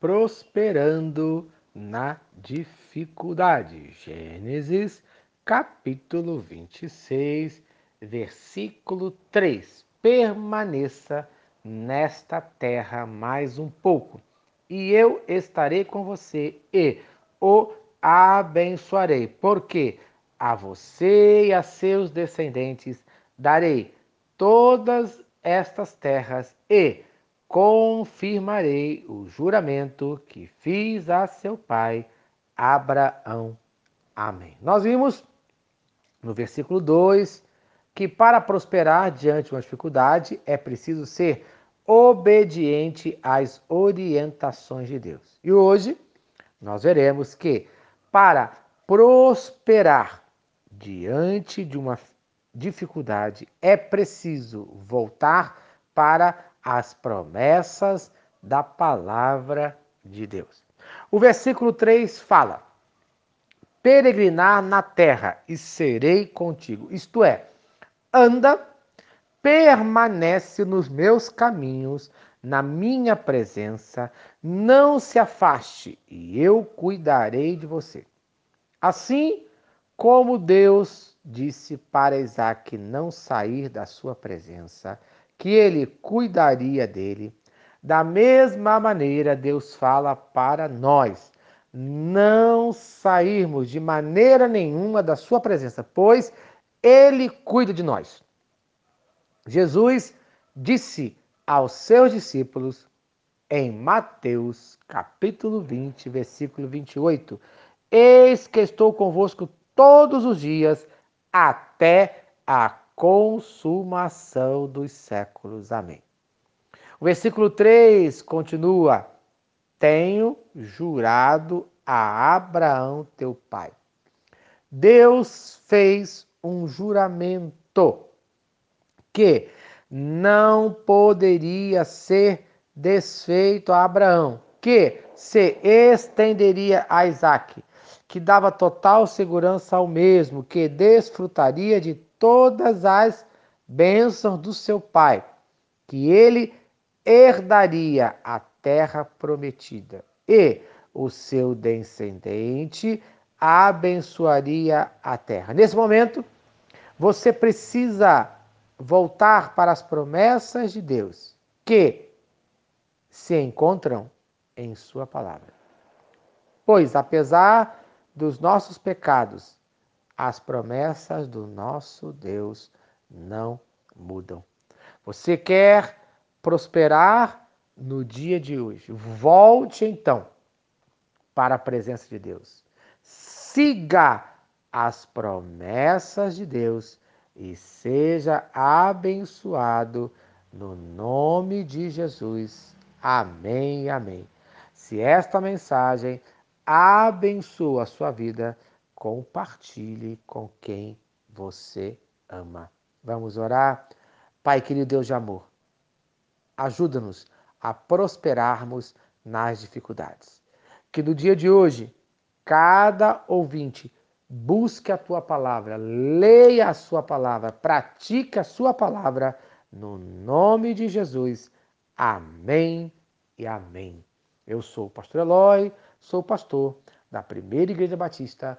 prosperando na dificuldade. Gênesis, capítulo 26, versículo 3. Permaneça nesta terra mais um pouco, e eu estarei com você e o abençoarei, porque a você e a seus descendentes darei todas estas terras e confirmarei o juramento que fiz a seu pai Abraão. Amém. Nós vimos no versículo 2 que para prosperar diante de uma dificuldade é preciso ser obediente às orientações de Deus. E hoje nós veremos que para prosperar diante de uma dificuldade é preciso voltar para as promessas da palavra de Deus. O versículo 3 fala: Peregrinar na terra e serei contigo. Isto é, anda, permanece nos meus caminhos, na minha presença, não se afaste e eu cuidarei de você. Assim como Deus disse para Isaac não sair da sua presença, que ele cuidaria dele. Da mesma maneira, Deus fala para nós não sairmos de maneira nenhuma da sua presença, pois ele cuida de nós. Jesus disse aos seus discípulos em Mateus, capítulo 20, versículo 28: Eis que estou convosco todos os dias até a consumação dos séculos. Amém. O versículo 3 continua: Tenho jurado a Abraão teu pai. Deus fez um juramento que não poderia ser desfeito a Abraão, que se estenderia a Isaac, que dava total segurança ao mesmo, que desfrutaria de todas as bênçãos do seu pai, que ele herdaria a terra prometida e o seu descendente abençoaria a terra. Nesse momento, você precisa voltar para as promessas de Deus que se encontram em Sua palavra. Pois, apesar dos nossos pecados, as promessas do nosso Deus não mudam. Você quer prosperar no dia de hoje? Volte então para a presença de Deus. Siga as promessas de Deus e seja abençoado no nome de Jesus. Amém, amém. Se esta mensagem abençoa a sua vida, compartilhe com quem você ama. Vamos orar? Pai querido Deus de amor, ajuda-nos a prosperarmos nas dificuldades. Que no dia de hoje, cada ouvinte busque a tua palavra, leia a sua palavra, pratique a sua palavra, no nome de Jesus. Amém e amém. Eu sou o pastor Eloy, sou pastor da Primeira Igreja Batista